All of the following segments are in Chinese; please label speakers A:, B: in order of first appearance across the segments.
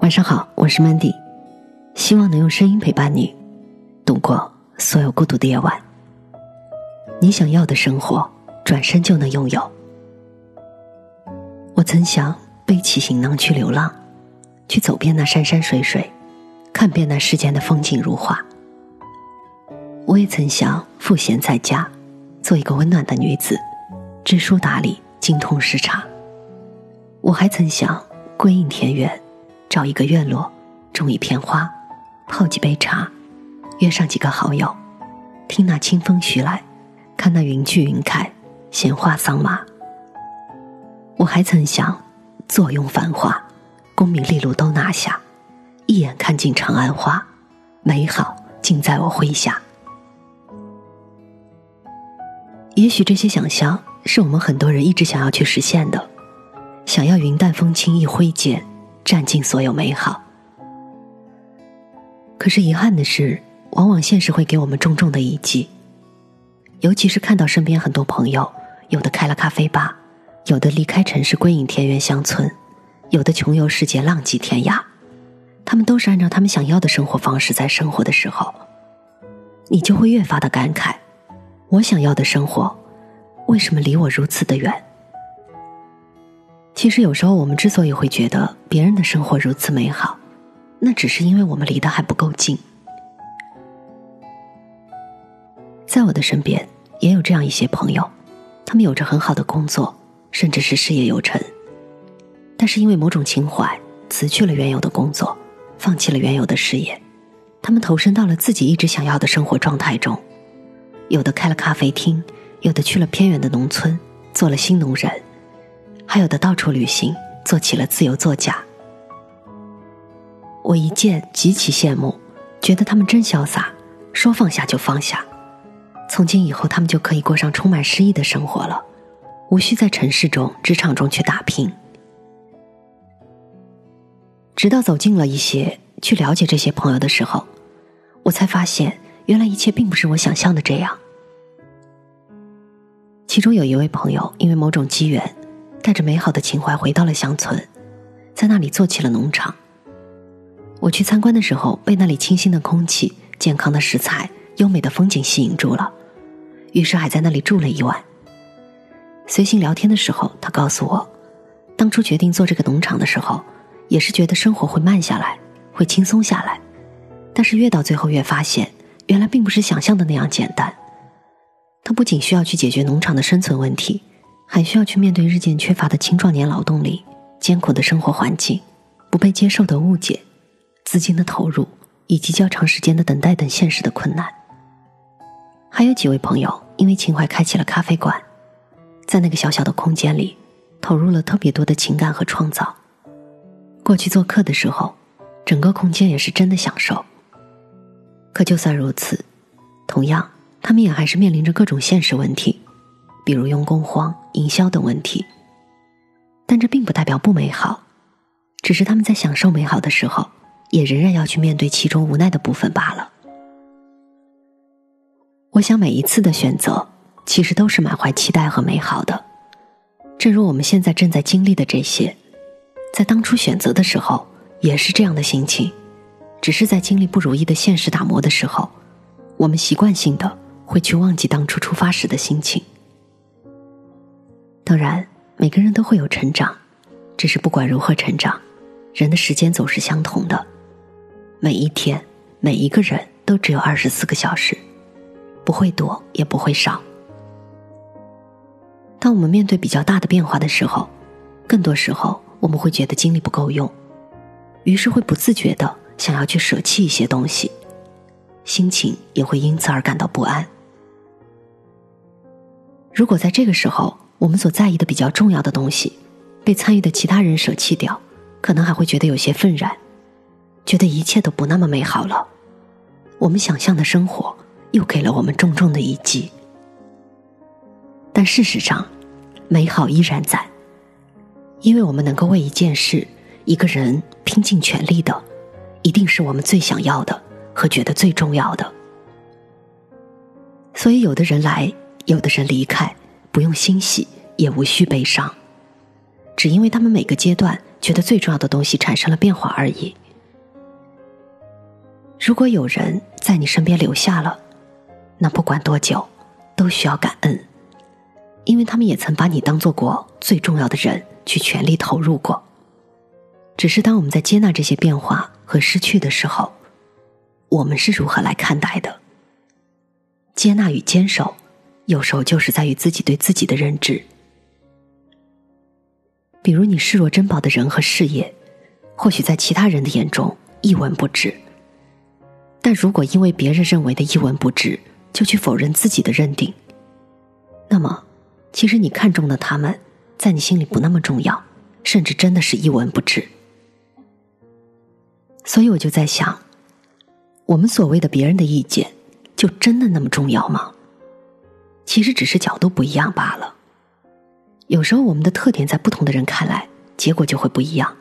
A: 晚上好，我是 Mandy，希望能用声音陪伴你度过所有孤独的夜晚。你想要的生活，转身就能拥有。我曾想背起行囊去流浪，去走遍那山山水水，看遍那世间的风景如画。我也曾想赋闲在家，做一个温暖的女子，知书达理，精通诗茶。我还曾想归隐田园。找一个院落，种一片花，泡几杯茶，约上几个好友，听那清风徐来，看那云聚云开，闲话桑麻。我还曾想坐拥繁华，功名利禄都拿下，一眼看尽长安花，美好尽在我麾下。也许这些想象是我们很多人一直想要去实现的，想要云淡风轻一挥间。占尽所有美好，可是遗憾的是，往往现实会给我们重重的一击。尤其是看到身边很多朋友，有的开了咖啡吧，有的离开城市归隐田园乡村，有的穷游世界浪迹天涯，他们都是按照他们想要的生活方式在生活的时候，你就会越发的感慨：我想要的生活，为什么离我如此的远？其实有时候我们之所以会觉得别人的生活如此美好，那只是因为我们离得还不够近。在我的身边也有这样一些朋友，他们有着很好的工作，甚至是事业有成，但是因为某种情怀，辞去了原有的工作，放弃了原有的事业，他们投身到了自己一直想要的生活状态中，有的开了咖啡厅，有的去了偏远的农村，做了新农人。还有的到处旅行，做起了自由作家。我一见极其羡慕，觉得他们真潇洒，说放下就放下。从今以后，他们就可以过上充满诗意的生活了，无需在城市中、职场中去打拼。直到走近了一些，去了解这些朋友的时候，我才发现，原来一切并不是我想象的这样。其中有一位朋友，因为某种机缘。带着美好的情怀回到了乡村，在那里做起了农场。我去参观的时候，被那里清新的空气、健康的食材、优美的风景吸引住了，于是还在那里住了一晚。随行聊天的时候，他告诉我，当初决定做这个农场的时候，也是觉得生活会慢下来，会轻松下来，但是越到最后越发现，原来并不是想象的那样简单。他不仅需要去解决农场的生存问题。还需要去面对日渐缺乏的青壮年劳动力、艰苦的生活环境、不被接受的误解、资金的投入以及较长时间的等待等现实的困难。还有几位朋友因为情怀开启了咖啡馆，在那个小小的空间里投入了特别多的情感和创造。过去做客的时候，整个空间也是真的享受。可就算如此，同样他们也还是面临着各种现实问题。比如用工荒、营销等问题，但这并不代表不美好，只是他们在享受美好的时候，也仍然要去面对其中无奈的部分罢了。我想每一次的选择，其实都是满怀期待和美好的，正如我们现在正在经历的这些，在当初选择的时候也是这样的心情，只是在经历不如意的现实打磨的时候，我们习惯性的会去忘记当初出发时的心情。当然，每个人都会有成长，只是不管如何成长，人的时间总是相同的。每一天，每一个人都只有二十四个小时，不会多也不会少。当我们面对比较大的变化的时候，更多时候我们会觉得精力不够用，于是会不自觉的想要去舍弃一些东西，心情也会因此而感到不安。如果在这个时候，我们所在意的比较重要的东西，被参与的其他人舍弃掉，可能还会觉得有些愤然，觉得一切都不那么美好了。我们想象的生活又给了我们重重的一击。但事实上，美好依然在，因为我们能够为一件事、一个人拼尽全力的，一定是我们最想要的和觉得最重要的。所以，有的人来，有的人离开。不用欣喜，也无需悲伤，只因为他们每个阶段觉得最重要的东西产生了变化而已。如果有人在你身边留下了，那不管多久，都需要感恩，因为他们也曾把你当做过最重要的人去全力投入过。只是当我们在接纳这些变化和失去的时候，我们是如何来看待的？接纳与坚守，有时候就是在于自己对自己的认知。比如你视若珍宝的人和事业，或许在其他人的眼中一文不值。但如果因为别人认为的一文不值，就去否认自己的认定，那么，其实你看中的他们，在你心里不那么重要，甚至真的是一文不值。所以我就在想，我们所谓的别人的意见，就真的那么重要吗？其实只是角度不一样罢了。有时候我们的特点在不同的人看来，结果就会不一样。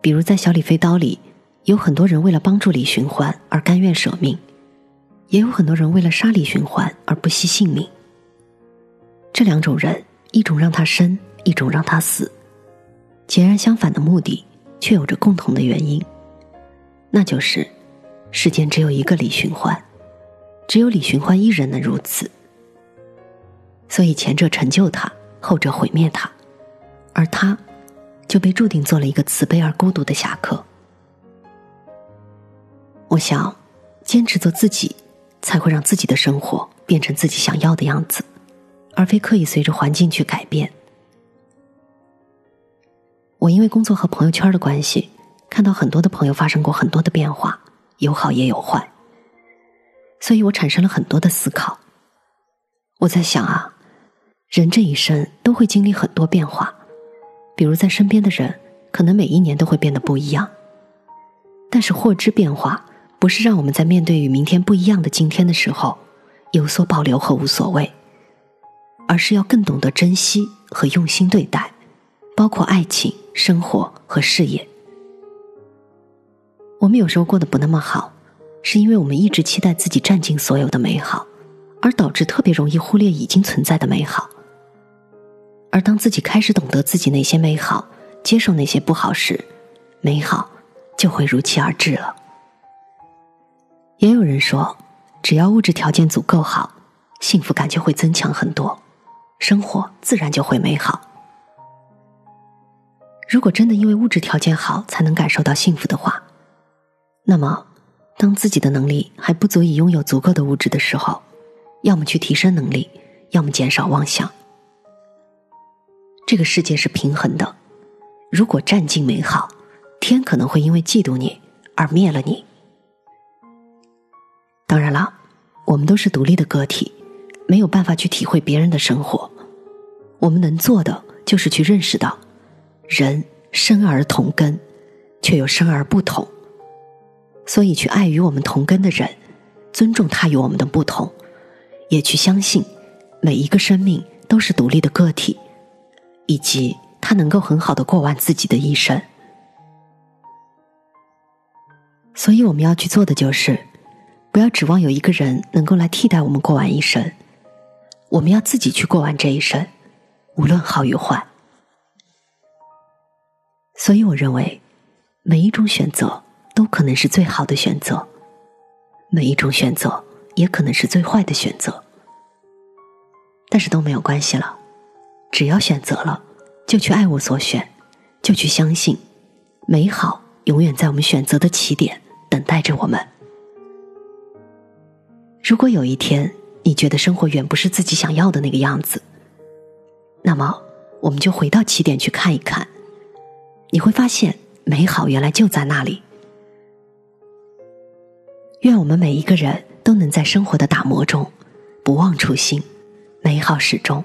A: 比如在《小李飞刀》里，有很多人为了帮助李寻欢而甘愿舍命，也有很多人为了杀李寻欢而不惜性命。这两种人，一种让他生，一种让他死，截然相反的目的，却有着共同的原因，那就是世间只有一个李寻欢，只有李寻欢一人能如此，所以前者成就他。后者毁灭他，而他，就被注定做了一个慈悲而孤独的侠客。我想，坚持做自己，才会让自己的生活变成自己想要的样子，而非刻意随着环境去改变。我因为工作和朋友圈的关系，看到很多的朋友发生过很多的变化，有好也有坏，所以我产生了很多的思考。我在想啊。人这一生都会经历很多变化，比如在身边的人，可能每一年都会变得不一样。但是获知变化，不是让我们在面对与明天不一样的今天的时候，有所保留和无所谓，而是要更懂得珍惜和用心对待，包括爱情、生活和事业。我们有时候过得不那么好，是因为我们一直期待自己占尽所有的美好，而导致特别容易忽略已经存在的美好。而当自己开始懂得自己那些美好，接受那些不好时，美好就会如期而至了。也有人说，只要物质条件足够好，幸福感就会增强很多，生活自然就会美好。如果真的因为物质条件好才能感受到幸福的话，那么，当自己的能力还不足以拥有足够的物质的时候，要么去提升能力，要么减少妄想。这个世界是平衡的，如果占尽美好，天可能会因为嫉妒你而灭了你。当然了，我们都是独立的个体，没有办法去体会别人的生活。我们能做的就是去认识到，人生而同根，却又生而不同。所以，去爱与我们同根的人，尊重他与我们的不同，也去相信每一个生命都是独立的个体。以及他能够很好的过完自己的一生，所以我们要去做的就是，不要指望有一个人能够来替代我们过完一生，我们要自己去过完这一生，无论好与坏。所以我认为，每一种选择都可能是最好的选择，每一种选择也可能是最坏的选择，但是都没有关系了。只要选择了，就去爱我所选，就去相信，美好永远在我们选择的起点等待着我们。如果有一天你觉得生活远不是自己想要的那个样子，那么我们就回到起点去看一看，你会发现美好原来就在那里。愿我们每一个人都能在生活的打磨中不忘初心，美好始终。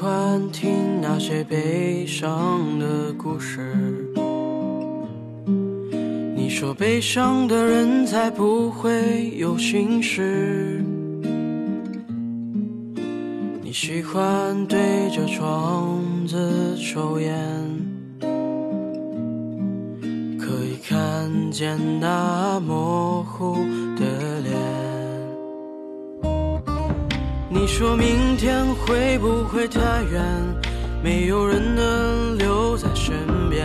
B: 欢听那些悲伤的故事。你说悲伤的人才不会有心事。你喜欢对着窗子抽烟，可以看见那模糊说明天会不会太远？没有人能留在身边，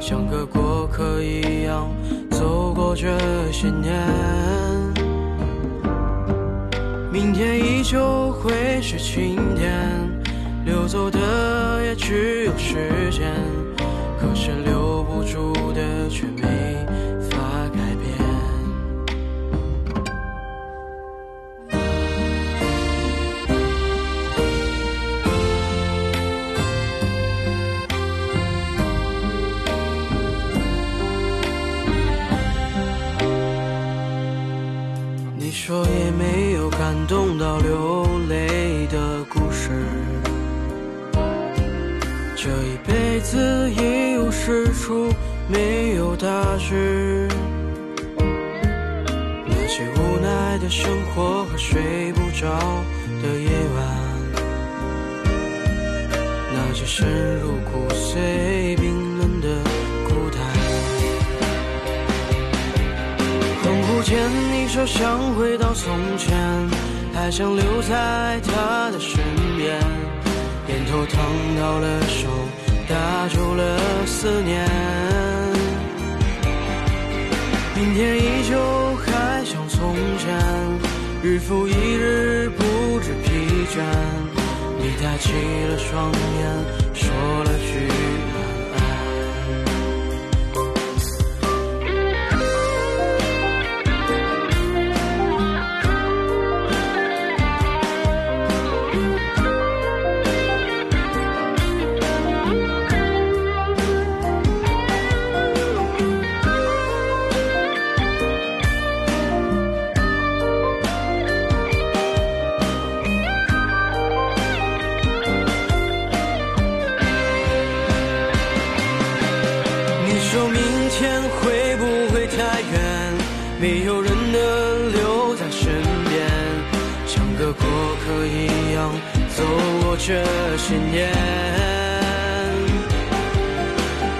B: 像个过客一样走过这些年。明天依旧会是晴天，流走的也只有时间，可是留不住的却没。你说也没有感动到流泪的故事，这一辈子一无是处，没有大志。那些无奈的生活和睡不着的夜晚，那些深入骨髓、间。说想回到从前，还想留在他的身边。烟头烫到了手，打住了思念。明天依旧还像从前，日复一日不知疲倦。你抬起了双眼，说了句。这些年。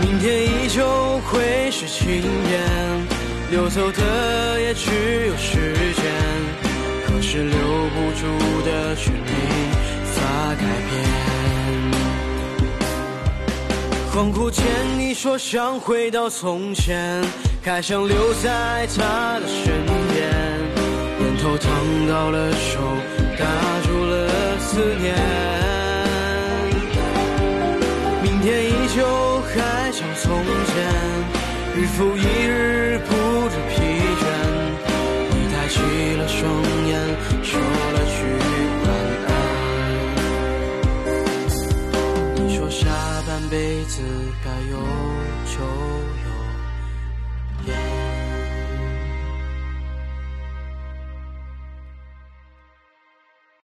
B: 明天依旧会是晴天，流走的也只有时间，可是留不住的却没法改变。恍惚间，你说想回到从前。还想留在他的身边，烟头烫到了手，打住了思念。依旧还像从前，日复一日